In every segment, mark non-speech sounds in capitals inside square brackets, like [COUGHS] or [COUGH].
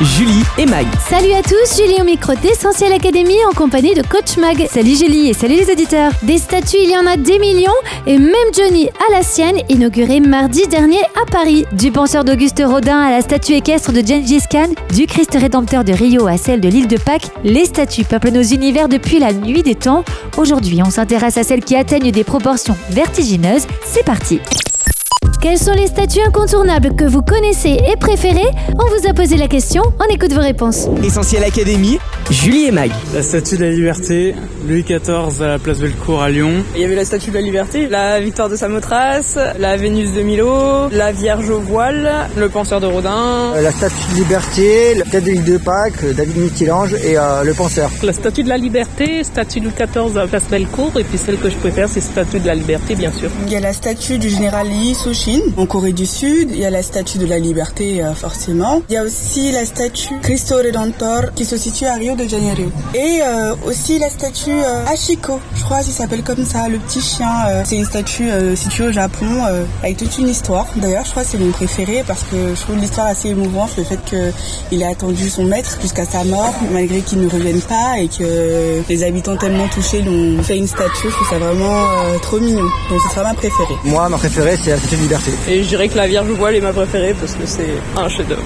Julie et Mag. Salut à tous, Julie au micro d'Essentiel Academy en compagnie de Coach Mag. Salut Julie et salut les auditeurs. Des statues, il y en a des millions et même Johnny a la sienne, inaugurée mardi dernier à Paris. Du penseur d'Auguste Rodin à la statue équestre de Gengis Khan, du Christ rédempteur de Rio à celle de l'île de Pâques, les statues peuplent nos univers depuis la nuit des temps. Aujourd'hui, on s'intéresse à celles qui atteignent des proportions vertigineuses. C'est parti. Quelles sont les statues incontournables que vous connaissez et préférez On vous a posé la question, on écoute vos réponses. Essentiel Académie. Julie et Mag. La statue de la liberté, Louis XIV à la place Bellecour à Lyon. Il y avait la statue de la liberté, la victoire de Samothrace, la Vénus de Milo, la Vierge au voile, le penseur de Rodin, Euh, la statue de liberté, la tête de l'île de Pâques, David Michel-Ange et euh, le penseur. La statue de la liberté, statue Louis XIV à la place Bellecour, et puis celle que je préfère, c'est statue de la liberté, bien sûr. Il y a la statue du général Lee En Corée du Sud. Il y a la statue de la liberté, euh, forcément. Il y a aussi la statue Cristo Redentor qui se situe à Rio de Janeiro. Et euh, aussi la statue euh, Hachiko, je crois qu'il s'appelle comme ça, le petit chien. c'est une statue située au Japon avec toute une histoire. D'ailleurs, je crois que c'est mon préféré parce que je trouve l'histoire assez émouvante, le fait qu'il ait attendu son maître jusqu'à sa mort, malgré qu'il ne revienne pas et que les habitants tellement touchés lui ont fait une statue. Je trouve ça vraiment trop mignon. Donc ce sera ma préférée. Moi, ma préférée, c'est la statue de liberté. Et je dirais que la Vierge voile est ma préférée parce que c'est un chef-d'œuvre.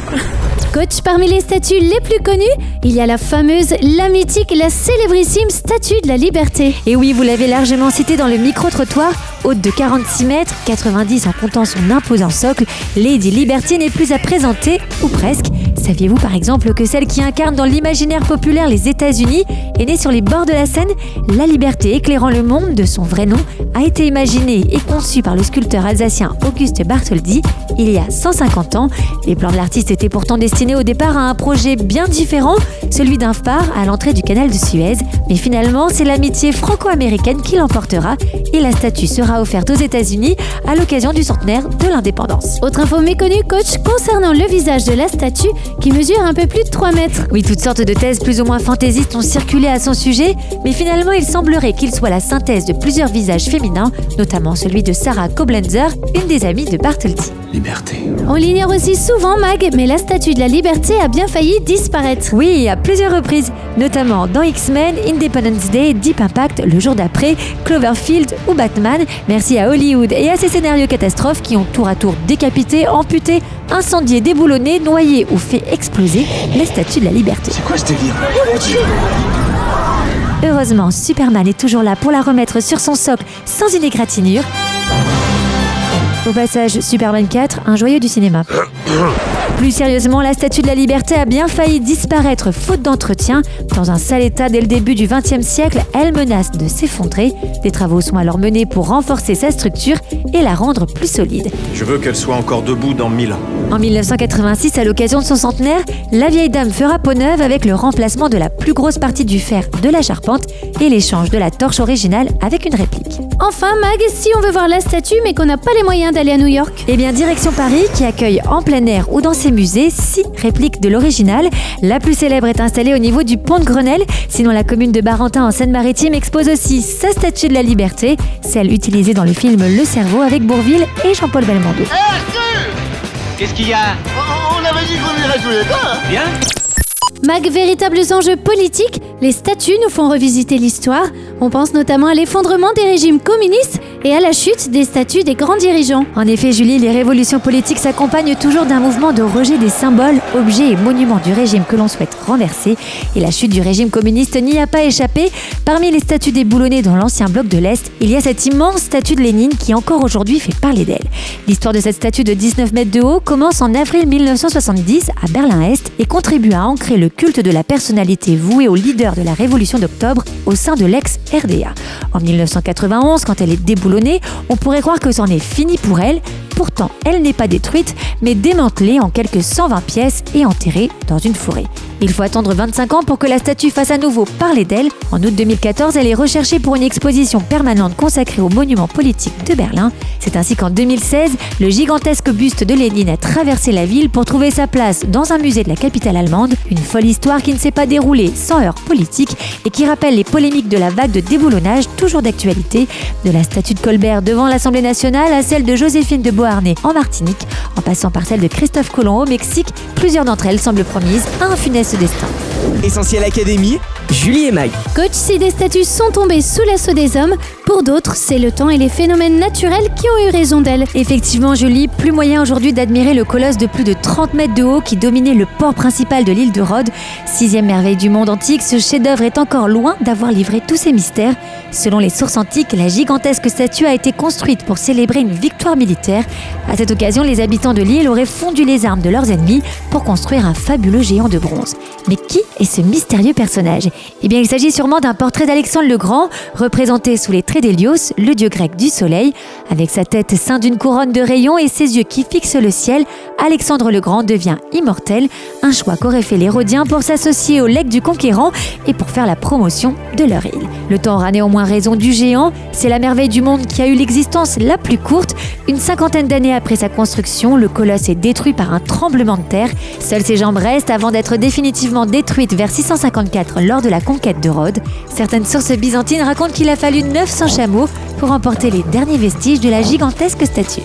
Coach, parmi les statues les plus connues, il y a la fameuse, la mythique, la célébrissime statue de la liberté. Et oui, vous l'avez largement cité dans le micro-trottoir, haute de 46 mètres, 90 en comptant son imposant socle, Lady Liberty n'est plus à présenter, ou presque. Saviez-vous par exemple que celle qui incarne dans l'imaginaire populaire les États-Unis est née sur les bords de la Seine? La liberté éclairant le monde de son vrai nom a été imaginée et conçue par le sculpteur alsacien Auguste Bartholdi il y a 150 ans. Les plans de l'artiste étaient pourtant destinés au départ à un projet bien différent, celui d'un phare à l'entrée du canal de Suez. Mais finalement, c'est l'amitié franco-américaine qui l'emportera et la statue sera offerte aux États-Unis à l'occasion du centenaire de l'indépendance. Autre info méconnue, coach, concernant le visage de la statue qui mesure un peu plus de 3 mètres. Oui, toutes sortes de thèses plus ou moins fantaisistes ont circulé à son sujet, mais finalement il semblerait qu'il soit la synthèse de plusieurs visages féminins, notamment celui de Sarah Koblenzer, une des amies de Bartholdi. Liberté. On l'ignore aussi souvent, Mag, mais la statue de la liberté a bien failli disparaître. Oui, à plusieurs reprises, notamment dans X-Men, Independence Day, Deep Impact, le jour d'après, Cloverfield ou Batman. Merci à Hollywood et à ses scénarios catastrophes qui ont tour à tour décapité, amputé, incendié, déboulonné, noyé ou fait exploser la statue de la liberté. Quoi ce délire? Heureusement, Superman est toujours là pour la remettre sur son socle sans une égratignure. Au passage, Superman 4, un joyeux du cinéma. [COUGHS] Plus sérieusement, la statue de la liberté a bien failli disparaître faute d'entretien. Dans un sale état dès le début du XXe siècle, elle menace de s'effondrer. Des travaux sont alors menés pour renforcer sa structure et la rendre plus solide. Je veux qu'elle soit encore debout dans mille ans. En 1986, à l'occasion de son centenaire, la vieille dame fera peau neuve avec le remplacement de la plus grosse partie du fer de la charpente et l'échange de la torche originale avec une réplique. Enfin, Mag, si on veut voir la statue mais qu'on n'a pas les moyens d'aller à New York, Eh bien, direction Paris, qui accueille en plein air ou dans ses musées six répliques de l'original. La plus célèbre est installée au niveau du pont de Grenelle. Sinon, la commune de Barentin en Seine-Maritime expose aussi sa statue de la liberté, celle utilisée dans le film Le Cerveau avec Bourville et Jean-Paul Belmondo. Qu'est-ce qu'il y a? On avait dit qu'on irait tous les deux. Bien. Mag, véritables enjeux politiques, les statues nous font revisiter l'histoire. On pense notamment à l'effondrement des régimes communistes et à la chute des statues des grands dirigeants. En effet, Julie, les révolutions politiques s'accompagnent toujours d'un mouvement de rejet des symboles, objets et monuments du régime que l'on souhaite renverser. Et la chute du régime communiste n'y a pas échappé. Parmi les statues déboulonnées dans l'ancien bloc de l'Est, il y a cette immense statue de Lénine qui encore aujourd'hui fait parler d'elle. L'histoire de cette statue de 19 mètres de haut commence en avril 1970 à Berlin-Est et contribue à ancrer le culte de la personnalité vouée au leader de la révolution d'octobre au sein de l'ex-RDA. En 1991, quand elle est déboulonnée, on pourrait croire que c'en est fini pour elle. Pourtant, elle n'est pas détruite, mais démantelée en quelques 120 pièces et enterrée dans une forêt. Il faut attendre 25 ans pour que la statue fasse à nouveau parler d'elle. En août 2014, elle est recherchée pour une exposition permanente consacrée aux monuments politiques de Berlin. C'est ainsi qu'en 2016, le gigantesque buste de Lénine a traversé la ville pour trouver sa place dans un musée de la capitale allemande. Une folle histoire qui ne s'est pas déroulée sans heurts politiques et qui rappelle les polémiques de la vague de déboulonnage toujours d'actualité, de la statue de Colbert devant l'Assemblée nationale à celle de Joséphine de Beauharnais en Martinique, en passant par celle de Christophe Colomb au Mexique. Plusieurs d'entre elles semblent promises à un funeste destin. Essentiel Académie, Julie et Mag. Coach, si des statues sont tombées sous l'assaut des hommes, pour d'autres, c'est le temps et les phénomènes naturels qui ont eu raison d'elles. Effectivement, Julie, plus moyen aujourd'hui d'admirer le colosse de plus de 30 mètres de haut qui dominait le port principal de l'île de Rhodes. Sixième merveille du monde antique, ce chef-d'œuvre est encore loin d'avoir livré tous ses mystères. Selon les sources antiques, la gigantesque statue a été construite pour célébrer une victoire militaire. À cette occasion, les habitants de l'île auraient fondu les armes de leurs ennemis pour construire un fabuleux géant de bronze. Mais qui est ce mystérieux personnage? Eh bien, il s'agit sûrement d'un portrait d'Alexandre le Grand, représenté sous les traits d'Hélios, le dieu grec du soleil. Avec sa tête ceinte d'une couronne de rayons et ses yeux qui fixent le ciel, Alexandre le Grand devient immortel, un choix qu'auraient fait les Rhodiens pour s'associer au legs du conquérant et pour faire la promotion de leur île. Le temps aura néanmoins raison du géant, c'est la merveille du monde qui a eu l'existence la plus courte. Une cinquantaine d'années après sa construction, le colosse est détruit par un tremblement de terre. Seules ses jambes restent avant d'être définitivement détruites vers 654 lors de la conquête de Rhodes. Certaines sources byzantines racontent qu'il a fallu 900 chameaux pour emporter les derniers vestiges de la gigantesque statue.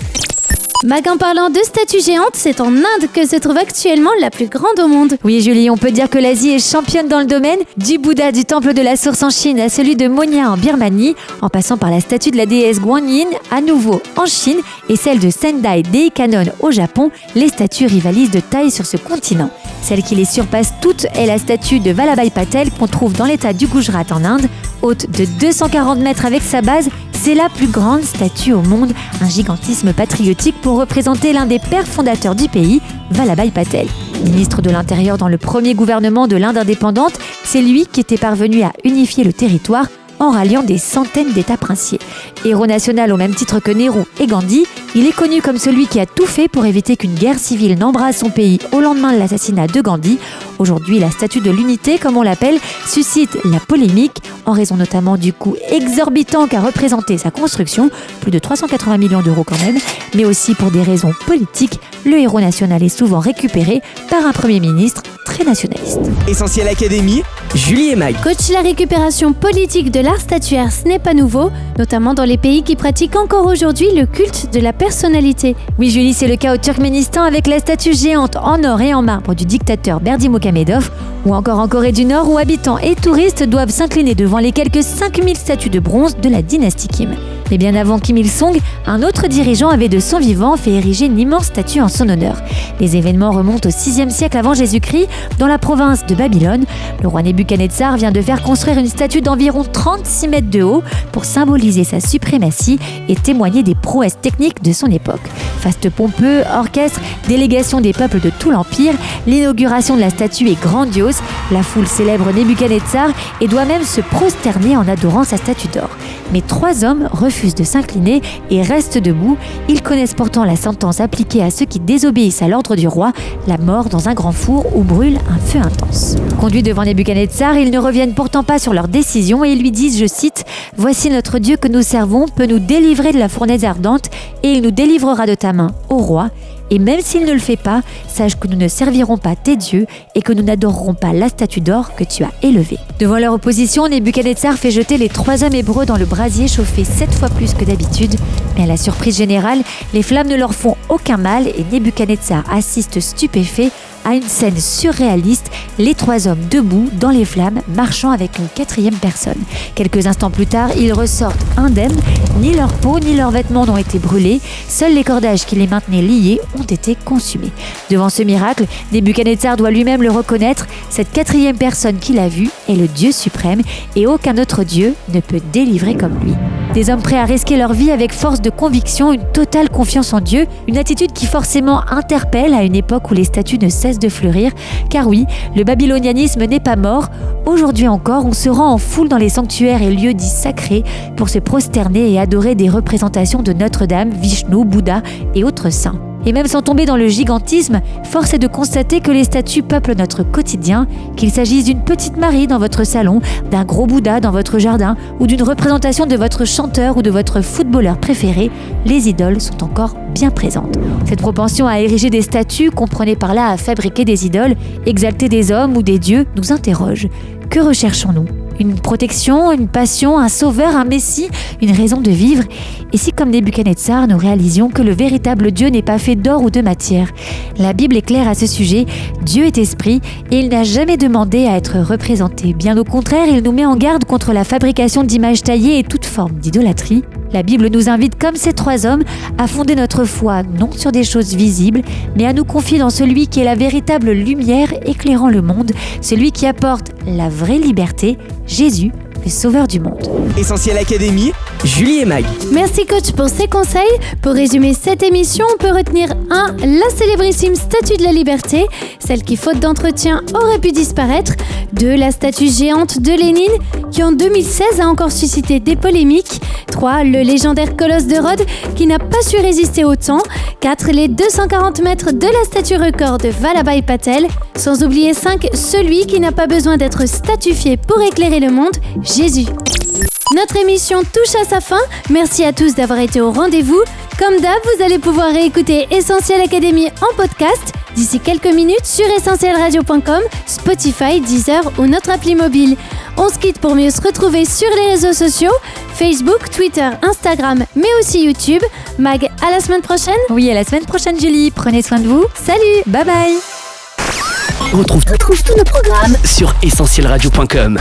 Mag en parlant de statues géantes, c'est en Inde que se trouve actuellement la plus grande au monde. Oui Julie, on peut dire que l'Asie est championne dans le domaine, du Bouddha du temple de la source en Chine à celui de Monia en Birmanie, en passant par la statue de la déesse Guanyin à nouveau en Chine et celle de Sendai Deikanon au Japon, les statues rivalisent de taille sur ce continent. Celle qui les surpasse toutes est la statue de Vallabhai Patel qu'on trouve dans l'état du Gujarat en Inde, haute de 240 mètres avec sa base c'est la plus grande statue au monde, un gigantisme patriotique pour représenter l'un des pères fondateurs du pays, Vallabhai Patel. Ministre de l'Intérieur dans le premier gouvernement de l'Inde indépendante, c'est lui qui était parvenu à unifier le territoire en ralliant des centaines d'États princiers. Héros national au même titre que Nehru et Gandhi, il est connu comme celui qui a tout fait pour éviter qu'une guerre civile n'embrase son pays au lendemain de l'assassinat de Gandhi. Aujourd'hui, la statue de l'unité, comme on l'appelle, suscite la polémique en raison notamment du coût exorbitant qu'a représenté sa construction, plus de 380 millions d'euros quand même, mais aussi pour des raisons politiques. Le héros national est souvent récupéré par un Premier ministre très nationaliste. Essentiel Académie, Julie et Mag. Coach, la récupération politique de l'art statuaire, ce n'est pas nouveau, notamment dans les pays qui pratiquent encore aujourd'hui le culte de la personnalité. Oui Julie, c'est le cas au Turkménistan avec la statue géante en or et en marbre du dictateur Berdi Mokamedov, ou encore en Corée du Nord où habitants et touristes doivent s'incliner devant les quelques 5000 statues de bronze de la dynastie Kim. Mais bien avant Kim Il-sung, un autre dirigeant avait de son vivant fait ériger une immense statue en son honneur. Les événements remontent au 6e siècle avant Jésus-Christ dans la province de Babylone. Le roi Nebuchadnezzar vient de faire construire une statue d'environ 36 mètres de haut pour symboliser sa suprématie et témoigner des prouesses techniques de son époque. Faste pompeux, orchestre, délégation des peuples de tout l'Empire, l'inauguration de la statue est grandiose. La foule célèbre Nebuchadnezzar et doit même se prosterner en adorant sa statue d'or. Mais trois hommes refusent de s'incliner et restent debout. Ils connaissent pourtant la sentence appliquée à ceux qui désobéissent à l'ordre du roi, la mort dans un grand four où brûle un feu intense. Conduits devant Nebuchadnezzar, ils ne reviennent pourtant pas sur leur décision et lui disent, je cite, Voici notre Dieu que nous servons peut nous délivrer de la fournaise ardente et il nous délivrera de ta main, ô roi. Et même s'il ne le fait pas, sache que nous ne servirons pas tes dieux et que nous n'adorerons pas la statue d'or que tu as élevée. Devant leur opposition, Nebuchadnezzar fait jeter les trois hommes hébreux dans le brasier chauffé sept fois plus que d'habitude. Mais à la surprise générale, les flammes ne leur font aucun mal et Nebuchadnezzar assiste stupéfait à une scène surréaliste, les trois hommes debout dans les flammes, marchant avec une quatrième personne. Quelques instants plus tard, ils ressortent indemnes, ni leur peau ni leurs vêtements n'ont été brûlés, seuls les cordages qui les maintenaient liés ont été consumés. Devant ce miracle, Nebuchadnezzar doit lui-même le reconnaître, cette quatrième personne qu'il a vue est le Dieu suprême et aucun autre Dieu ne peut délivrer comme lui. Des hommes prêts à risquer leur vie avec force de conviction, une totale confiance en Dieu, une attitude qui forcément interpelle à une époque où les statues ne cessent de fleurir. Car oui, le babylonianisme n'est pas mort. Aujourd'hui encore, on se rend en foule dans les sanctuaires et lieux dits sacrés pour se prosterner et adorer des représentations de Notre-Dame, Vishnu, Bouddha et autres saints. Et même sans tomber dans le gigantisme, force est de constater que les statues peuplent notre quotidien, qu'il s'agisse d'une petite Marie dans votre salon, d'un gros Bouddha dans votre jardin ou d'une représentation de votre chanteur ou de votre footballeur préféré, les idoles sont encore bien présentes. Cette propension à ériger des statues, comprenez par là à fabriquer des idoles, exalter des hommes ou des dieux, nous interroge. Que recherchons-nous? Une protection, une passion, un sauveur, un messie, une raison de vivre. Et si comme Nebuchadnezzar, nous réalisions que le véritable Dieu n'est pas fait d'or ou de matière La Bible est claire à ce sujet, Dieu est esprit et il n'a jamais demandé à être représenté. Bien au contraire, il nous met en garde contre la fabrication d'images taillées et toute forme d'idolâtrie. La Bible nous invite, comme ces trois hommes, à fonder notre foi non sur des choses visibles, mais à nous confier dans celui qui est la véritable lumière éclairant le monde, celui qui apporte la vraie liberté, Jésus, le Sauveur du monde. Essentiel Académie, Julie et Mag. Merci coach pour ces conseils. Pour résumer cette émission, on peut retenir 1. La célébrissime statue de la liberté, celle qui faute d'entretien aurait pu disparaître. 2. La statue géante de Lénine, qui en 2016 a encore suscité des polémiques. 3. Le légendaire colosse de Rhodes, qui n'a pas su résister au temps. 4. Les 240 mètres de la statue record de Vallabhai Patel. Sans oublier 5. Celui qui n'a pas besoin d'être statufié pour éclairer le monde, Jésus. Notre émission touche à sa fin. Merci à tous d'avoir été au rendez-vous. Comme d'hab, vous allez pouvoir réécouter Essentiel Académie en podcast d'ici quelques minutes sur essentielradio.com, Spotify, Deezer ou notre appli mobile. On se quitte pour mieux se retrouver sur les réseaux sociaux Facebook, Twitter, Instagram, mais aussi YouTube. Mag, à la semaine prochaine. Oui, à la semaine prochaine, Julie. Prenez soin de vous. Salut, bye bye. On retrouve, tous nos programmes sur essentielradio.com.